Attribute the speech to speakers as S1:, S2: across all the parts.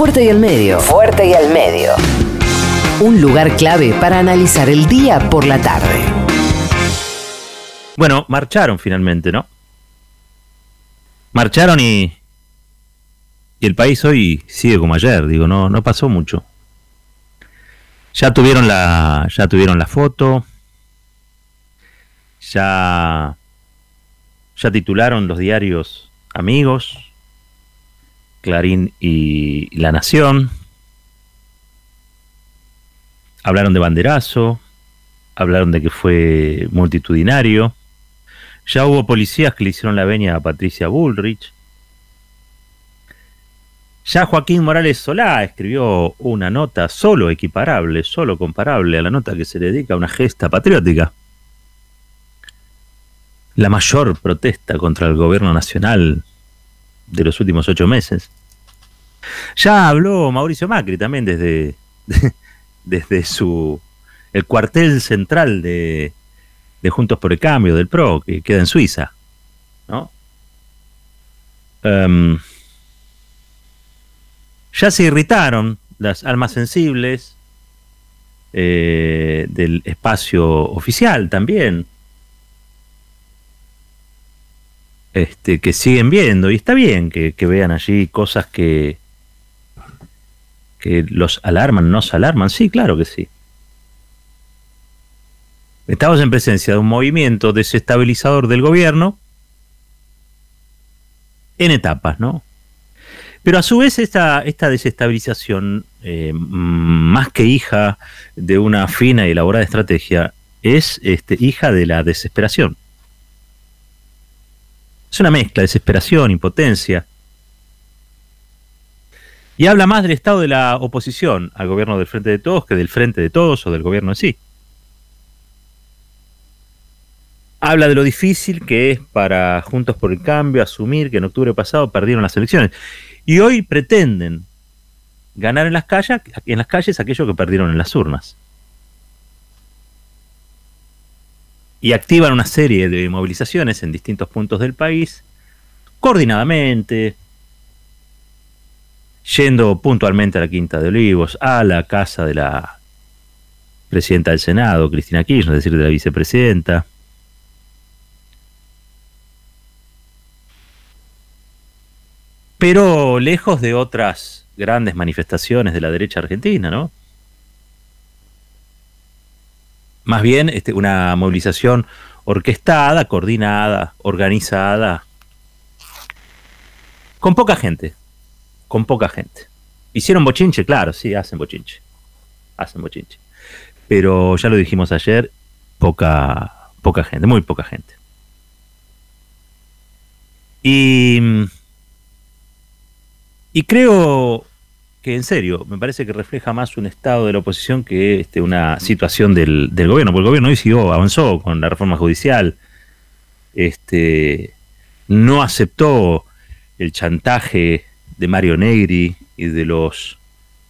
S1: Fuerte y al medio. Fuerte y al medio. Un lugar clave para analizar el día por la tarde.
S2: Bueno, marcharon finalmente, ¿no? Marcharon y, y el país hoy sigue como ayer, digo, no, no pasó mucho. Ya tuvieron la, ya tuvieron la foto, ya, ya titularon los diarios amigos, Clarín y La Nación. Hablaron de banderazo, hablaron de que fue multitudinario. Ya hubo policías que le hicieron la veña a Patricia Bullrich. Ya Joaquín Morales Solá escribió una nota solo equiparable, solo comparable a la nota que se dedica a una gesta patriótica. La mayor protesta contra el gobierno nacional de los últimos ocho meses. Ya habló Mauricio Macri también desde, desde su el cuartel central de, de Juntos por el Cambio, del PRO, que queda en Suiza. ¿no? Em, ya se irritaron las almas sensibles eh, del espacio oficial también. Este, que siguen viendo, y está bien que, que vean allí cosas que, que los alarman, nos alarman, sí, claro que sí. Estamos en presencia de un movimiento desestabilizador del gobierno en etapas, ¿no? Pero a su vez esta, esta desestabilización, eh, más que hija de una fina y elaborada estrategia, es este, hija de la desesperación. Es una mezcla, desesperación, impotencia. Y habla más del estado de la oposición al gobierno del Frente de Todos que del Frente de Todos o del gobierno en sí. habla de lo difícil que es para Juntos por el Cambio asumir que en octubre pasado perdieron las elecciones. Y hoy pretenden ganar en las calles, en las calles aquello que perdieron en las urnas. Y activan una serie de movilizaciones en distintos puntos del país, coordinadamente, yendo puntualmente a la Quinta de Olivos, a la casa de la presidenta del Senado, Cristina Kirchner, es decir, de la vicepresidenta, pero lejos de otras grandes manifestaciones de la derecha argentina, ¿no? Más bien este, una movilización orquestada, coordinada, organizada, con poca gente, con poca gente. ¿Hicieron bochinche? Claro, sí, hacen bochinche, hacen bochinche. Pero ya lo dijimos ayer, poca, poca gente, muy poca gente. Y y creo que en serio, me parece que refleja más un estado de la oposición que este, una situación del, gobierno, porque el gobierno hoy siguió, avanzó con la reforma judicial, este, no aceptó el chantaje de Mario Negri y de los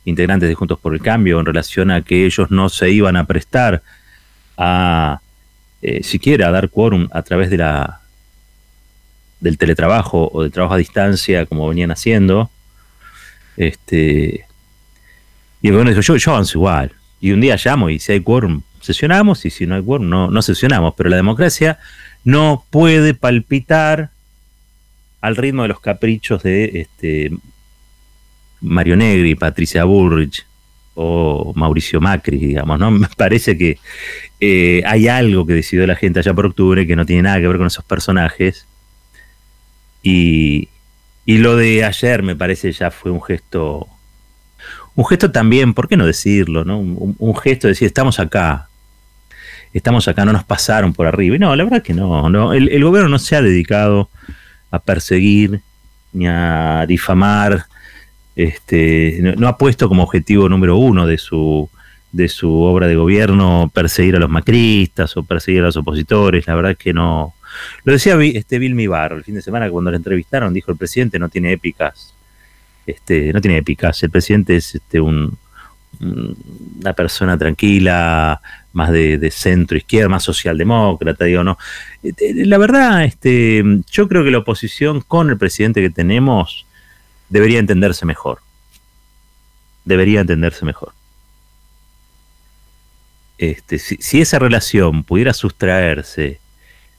S2: integrantes de Juntos por el Cambio en relación a que ellos no se iban a prestar a eh, siquiera a dar quórum a través de la del teletrabajo o del trabajo a distancia como venían haciendo este, y el gobierno dijo, yo, yo avanzo igual. Y un día llamo y si hay quórum, sesionamos, y si no hay quórum, no, no sesionamos. Pero la democracia no puede palpitar al ritmo de los caprichos de este, Mario Negri, Patricia Burrich o Mauricio Macri, digamos, ¿no? Me parece que eh, hay algo que decidió la gente allá por octubre que no tiene nada que ver con esos personajes. Y, y lo de ayer me parece ya fue un gesto, un gesto también, ¿por qué no decirlo? No? Un, gesto de decir, estamos acá, estamos acá, no nos pasaron por arriba. Y no, la verdad que no, no. El, gobierno no se ha dedicado a perseguir ni a difamar, este, no, ha puesto como objetivo número uno de su, de su obra de gobierno perseguir a los macristas o perseguir a los opositores, la verdad que no, lo decía este Bill Mibar el fin de semana cuando le entrevistaron, dijo el presidente no tiene épicas. Este, no tiene épicas. El presidente es este, un, una persona tranquila, más de, centro izquierda, más socialdemócrata, digo, no. Este, la verdad, este, yo creo que la oposición con el presidente que tenemos debería entenderse mejor. debería entenderse mejor. Este, si, esa relación pudiera sustraerse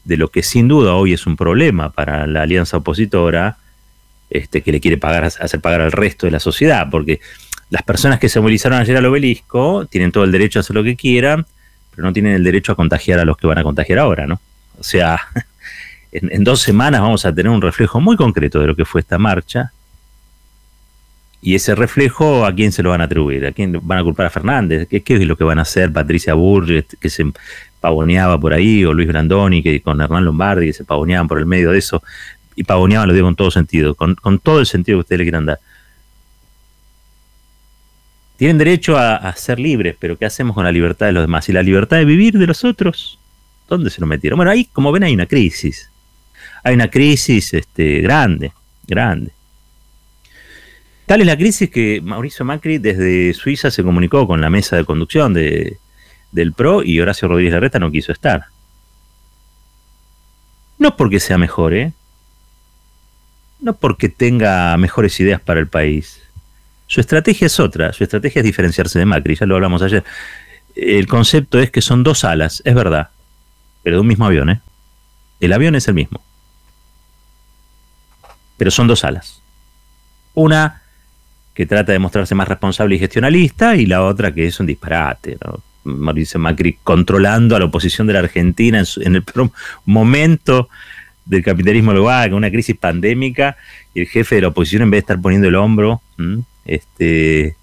S2: de lo que sin duda hoy es un problema para la alianza opositora, este, que le quiere pagar, hacer pagar al resto de la sociedad, porque las personas que se movilizaron ayer al obelisco tienen todo el derecho a hacer lo que quieran, pero no tienen el derecho a contagiar a los que van a contagiar ahora, ¿no? O sea, en, dos semanas vamos a tener un reflejo muy concreto de lo que fue esta marcha. Y ese reflejo, ¿a quién se lo van a atribuir? ¿A quién van a culpar a Fernández? ¿Qué, es lo que van a hacer Patricia Burri, que se pavoneaba por ahí, o Luis Brandoni, que con Hernán Lombardi, que se pavoneaban por el medio de eso? Y pavoneaban, lo digo con todo sentido, con, con todo el sentido que ustedes le quieran dar. Tienen derecho a, ser libres, pero ¿qué hacemos con la libertad de los demás? ¿Y la libertad de vivir de los otros? ¿Dónde se lo metieron? Bueno, ahí, como ven, hay una crisis. Hay una crisis este, grande, grande. Tal es la crisis que Mauricio Macri desde Suiza se comunicó con la mesa de conducción de, del PRO y Horacio Rodríguez Larreta no quiso estar. No porque sea mejor, ¿eh? No porque tenga mejores ideas para el país. Su estrategia es otra, su estrategia es diferenciarse de Macri, ya lo hablamos ayer. El concepto es que son dos alas, es verdad, pero de un mismo avión, ¿eh? El avión es el mismo. Pero son dos alas. Una que trata de mostrarse más responsable y gestionalista y la otra que es un disparate, ¿no? Mauricio Macri controlando a la oposición de la Argentina en, el momento del capitalismo global, con una crisis pandémica, y el jefe de la oposición, en vez de estar poniendo el hombro, este,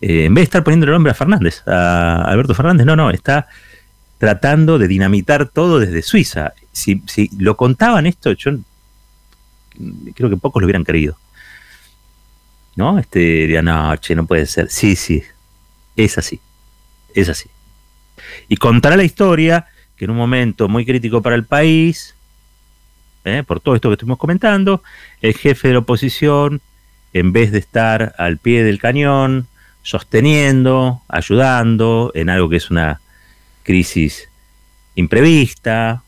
S2: eh, en vez de estar poniendo el nombre a Fernández, a Alberto Fernández, no, no, está tratando de dinamitar todo desde Suiza. Si, si lo contaban esto, yo creo que pocos lo hubieran creído. ¿No? Este, de anoche, no puede ser. Sí, sí, es así, es así. Y contará la historia que en un momento muy crítico para el país, ¿eh? por todo esto que estuvimos comentando, el jefe de la oposición en vez de estar al pie del cañón, sosteniendo, ayudando en algo que es una crisis imprevista,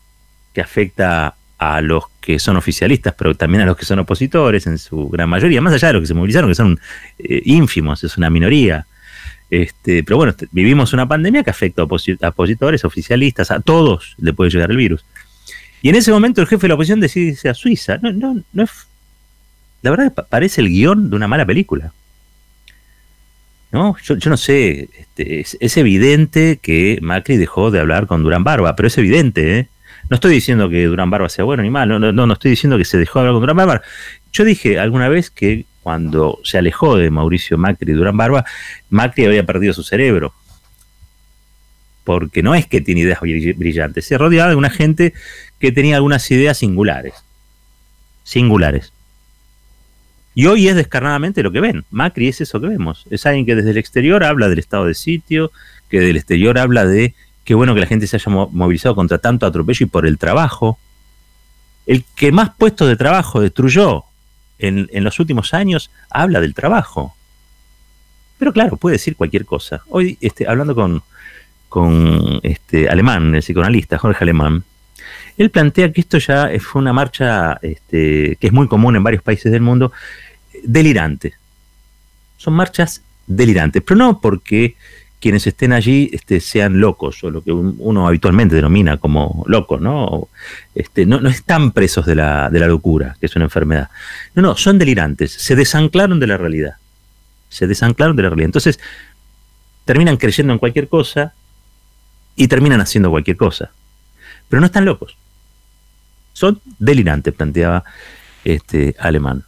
S2: que afecta a los que son oficialistas, pero también a los que son opositores en su gran mayoría, más allá de los que se movilizaron, que son eh, ínfimos, es una minoría. Este, pero bueno, vivimos una pandemia que afecta a, opositores, oficialistas, a todos le puede llegar el virus. Y en ese momento el jefe de la oposición decide irse a Suiza. No, no, no es la verdad parece el guion de una mala película. ¿No? Yo, no sé, este, es, evidente que Macri dejó de hablar con Durán Barba, pero es evidente, ¿eh? No estoy diciendo que Durán Barba sea bueno ni malo, no, no, no estoy diciendo que se dejó de hablar con Durán Barba. Yo dije alguna vez que cuando se alejó de Mauricio Macri y Durán Barba, Macri había perdido su cerebro. Porque no es que tiene ideas brillantes, se rodeaba de una gente que tenía algunas ideas singulares. Singulares. Y hoy es descarnadamente lo que ven. Macri es eso que vemos. Es alguien que desde el exterior habla del estado de sitio, que del exterior habla de qué bueno que la gente se haya movilizado contra tanto atropello y por el trabajo. El que más puestos de trabajo destruyó en, los últimos años habla del trabajo. Pero claro, puede decir cualquier cosa. Hoy, este, hablando con, con este, Alemán, el psicoanalista Jorge Alemán, él plantea que esto ya fue una marcha este, que es muy común en varios países del mundo, delirante. Son marchas delirantes, pero no porque quienes estén allí este, sean locos, o lo que uno habitualmente denomina como locos, ¿no? Este, no, no están presos de la, de la locura, que es una enfermedad. No, no, son delirantes, se desanclaron de la realidad. Se desanclaron de la realidad. Entonces, terminan creyendo en cualquier cosa y terminan haciendo cualquier cosa. Pero no están locos. Son delirantes, planteaba este alemán.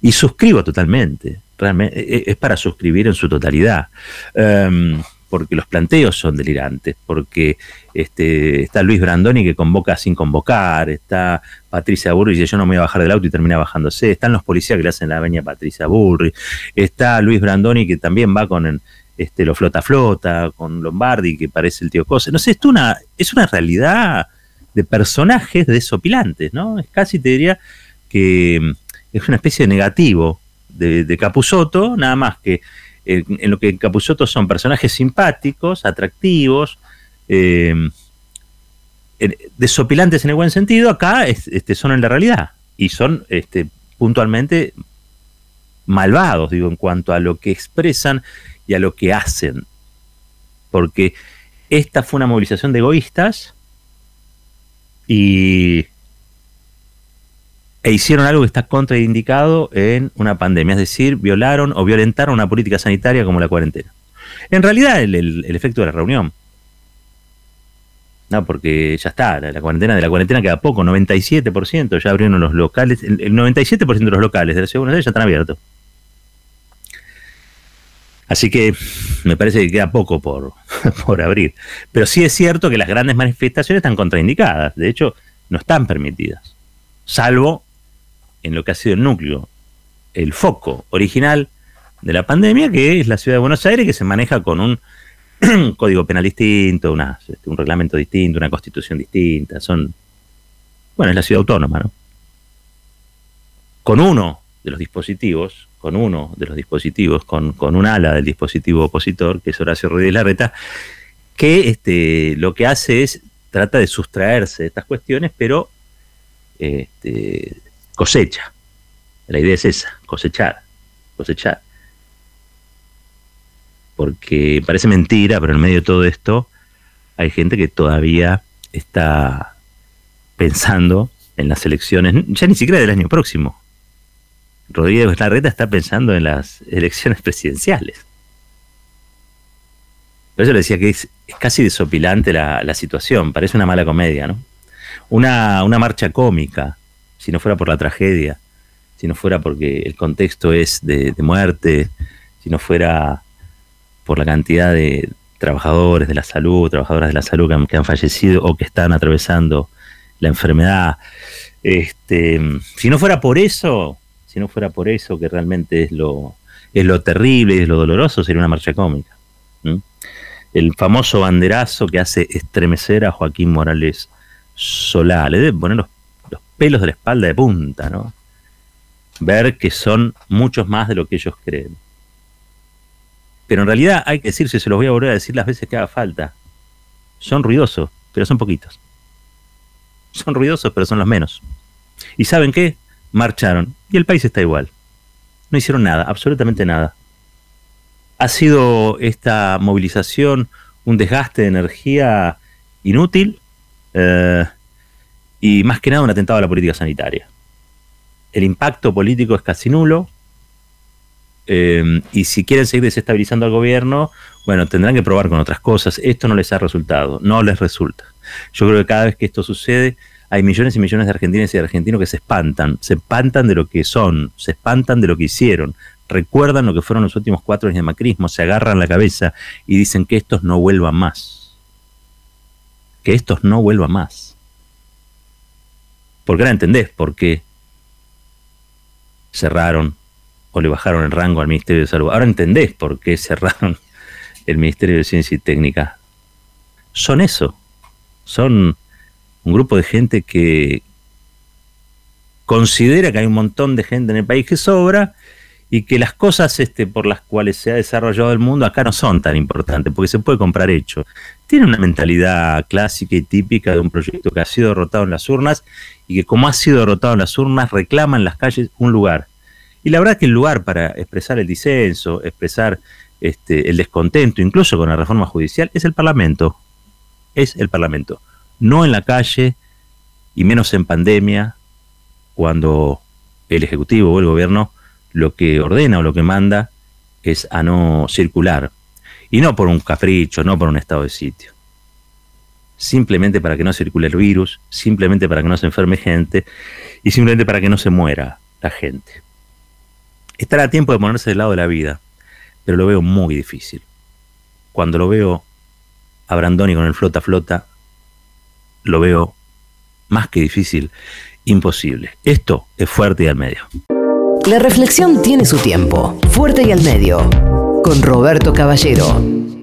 S2: Y suscribo totalmente. Realmente, e, es para suscribir en su totalidad. Em, porque los planteos son delirantes, porque este, está Luis Brandoni que convoca sin convocar, está Patricia Burri y dice yo no me voy a bajar del auto y termina bajándose, están los policías que le hacen la veña a Patricia Burri, está Luis Brandoni que también va con este, lo flota flota, con Lombardi que parece el tío Cosa, no sé, es una, es una realidad de personajes desopilantes, ¿no? Es casi te diría que es una especie de negativo de, de Capusotto, nada más que en, lo que Capusotto son personajes simpáticos, atractivos, eh, desopilantes en el buen sentido, acá este, son en la realidad y son este, puntualmente malvados, digo, en cuanto a lo que expresan y a lo que hacen. Porque esta fue una movilización de egoístas y e hicieron algo que está contraindicado en una pandemia, es decir, violaron o violentaron una política sanitaria como la cuarentena. En realidad, el, efecto de la reunión. No, porque ya está, la, cuarentena de la cuarentena queda poco, 97%, ya abrieron los locales, el, 97% de los locales de la ciudad de ya están abiertos. Así que me parece que queda poco por, por abrir. Pero sí es cierto que las grandes manifestaciones están contraindicadas, de hecho, no están permitidas, salvo en lo que ha sido el núcleo, el foco original de la pandemia, que es la ciudad de Buenos Aires, que se maneja con un código penal distinto, este, un reglamento distinto, una constitución distinta. Son. Bueno, es la ciudad autónoma, ¿no? Con uno de los dispositivos, con uno de los dispositivos, con, con un ala del dispositivo opositor, que es Horacio Rodríguez Larreta, que este, lo que hace es trata de sustraerse de estas cuestiones, pero este, cosecha. La idea es esa, cosechar, cosechar. Porque parece mentira, pero en medio de todo esto hay gente que todavía está pensando en las elecciones, ya ni siquiera del año próximo. Rodríguez Larreta está pensando en las elecciones presidenciales. Por eso le decía que es, casi desopilante la, situación, parece una mala comedia, ¿no? Una, una marcha cómica, si no fuera por la tragedia, si no fuera porque el contexto es de, muerte, si no fuera por la cantidad de trabajadores de la salud, trabajadoras de la salud que han, fallecido o que están atravesando la enfermedad. Este, si no fuera por eso, si no fuera por eso que realmente es lo, es lo terrible y es lo doloroso, sería una marcha cómica. El famoso banderazo que hace estremecer a Joaquín Morales Solá. Le debe poner los pelos de la espalda de punta, ¿no? Ver que son muchos más de lo que ellos creen. Pero en realidad hay que decirse, se los voy a volver a decir las veces que haga falta. Son ruidosos, pero son poquitos. Son ruidosos, pero son los menos. ¿Y saben qué? Marcharon. Y el país está igual. No hicieron nada, absolutamente nada. Ha sido esta movilización un desgaste de energía inútil. Eh, y más que nada un atentado a la política sanitaria. El impacto político es casi nulo. Eh, y si quieren seguir desestabilizando al gobierno, bueno, tendrán que probar con otras cosas. Esto no les ha resultado, no les resulta. Yo creo que cada vez que esto sucede, hay millones y millones de argentinas y de argentinos que se espantan, se espantan de lo que son, se espantan de lo que hicieron, recuerdan lo que fueron los últimos cuatro años de macrismo, se agarran la cabeza y dicen que estos no vuelvan más. Que estos no vuelvan más. Porque ahora entendés por qué cerraron o le bajaron el rango al Ministerio de Salud. Ahora entendés por qué cerraron el Ministerio de Ciencia y Técnica. Son eso. Son un grupo de gente que considera que hay un montón de gente en el país que sobra y que las cosas este, por las cuales se ha desarrollado el mundo acá no son tan importantes, porque se puede comprar hecho. Tiene una mentalidad clásica y típica de un proyecto que ha sido derrotado en las urnas y que como ha sido derrotado en las urnas reclama en las calles un lugar. Y la verdad que el lugar para expresar el disenso, expresar este, el descontento, incluso con la reforma judicial, es el Parlamento. Es el Parlamento. No en la calle y menos en pandemia, cuando el Ejecutivo o el Gobierno lo que ordena o lo que manda es a no circular. Y no por un capricho, no por un estado de sitio. Simplemente para que no circule el virus, simplemente para que no se enferme gente y simplemente para que no se muera la gente. Estará a tiempo de ponerse del lado de la vida, pero lo veo muy difícil. Cuando lo veo a Brandoni con el flota flota, lo veo más que difícil, imposible. Esto es fuerte y al medio.
S1: La reflexión tiene su tiempo. Fuerte y al medio. Con Roberto Caballero.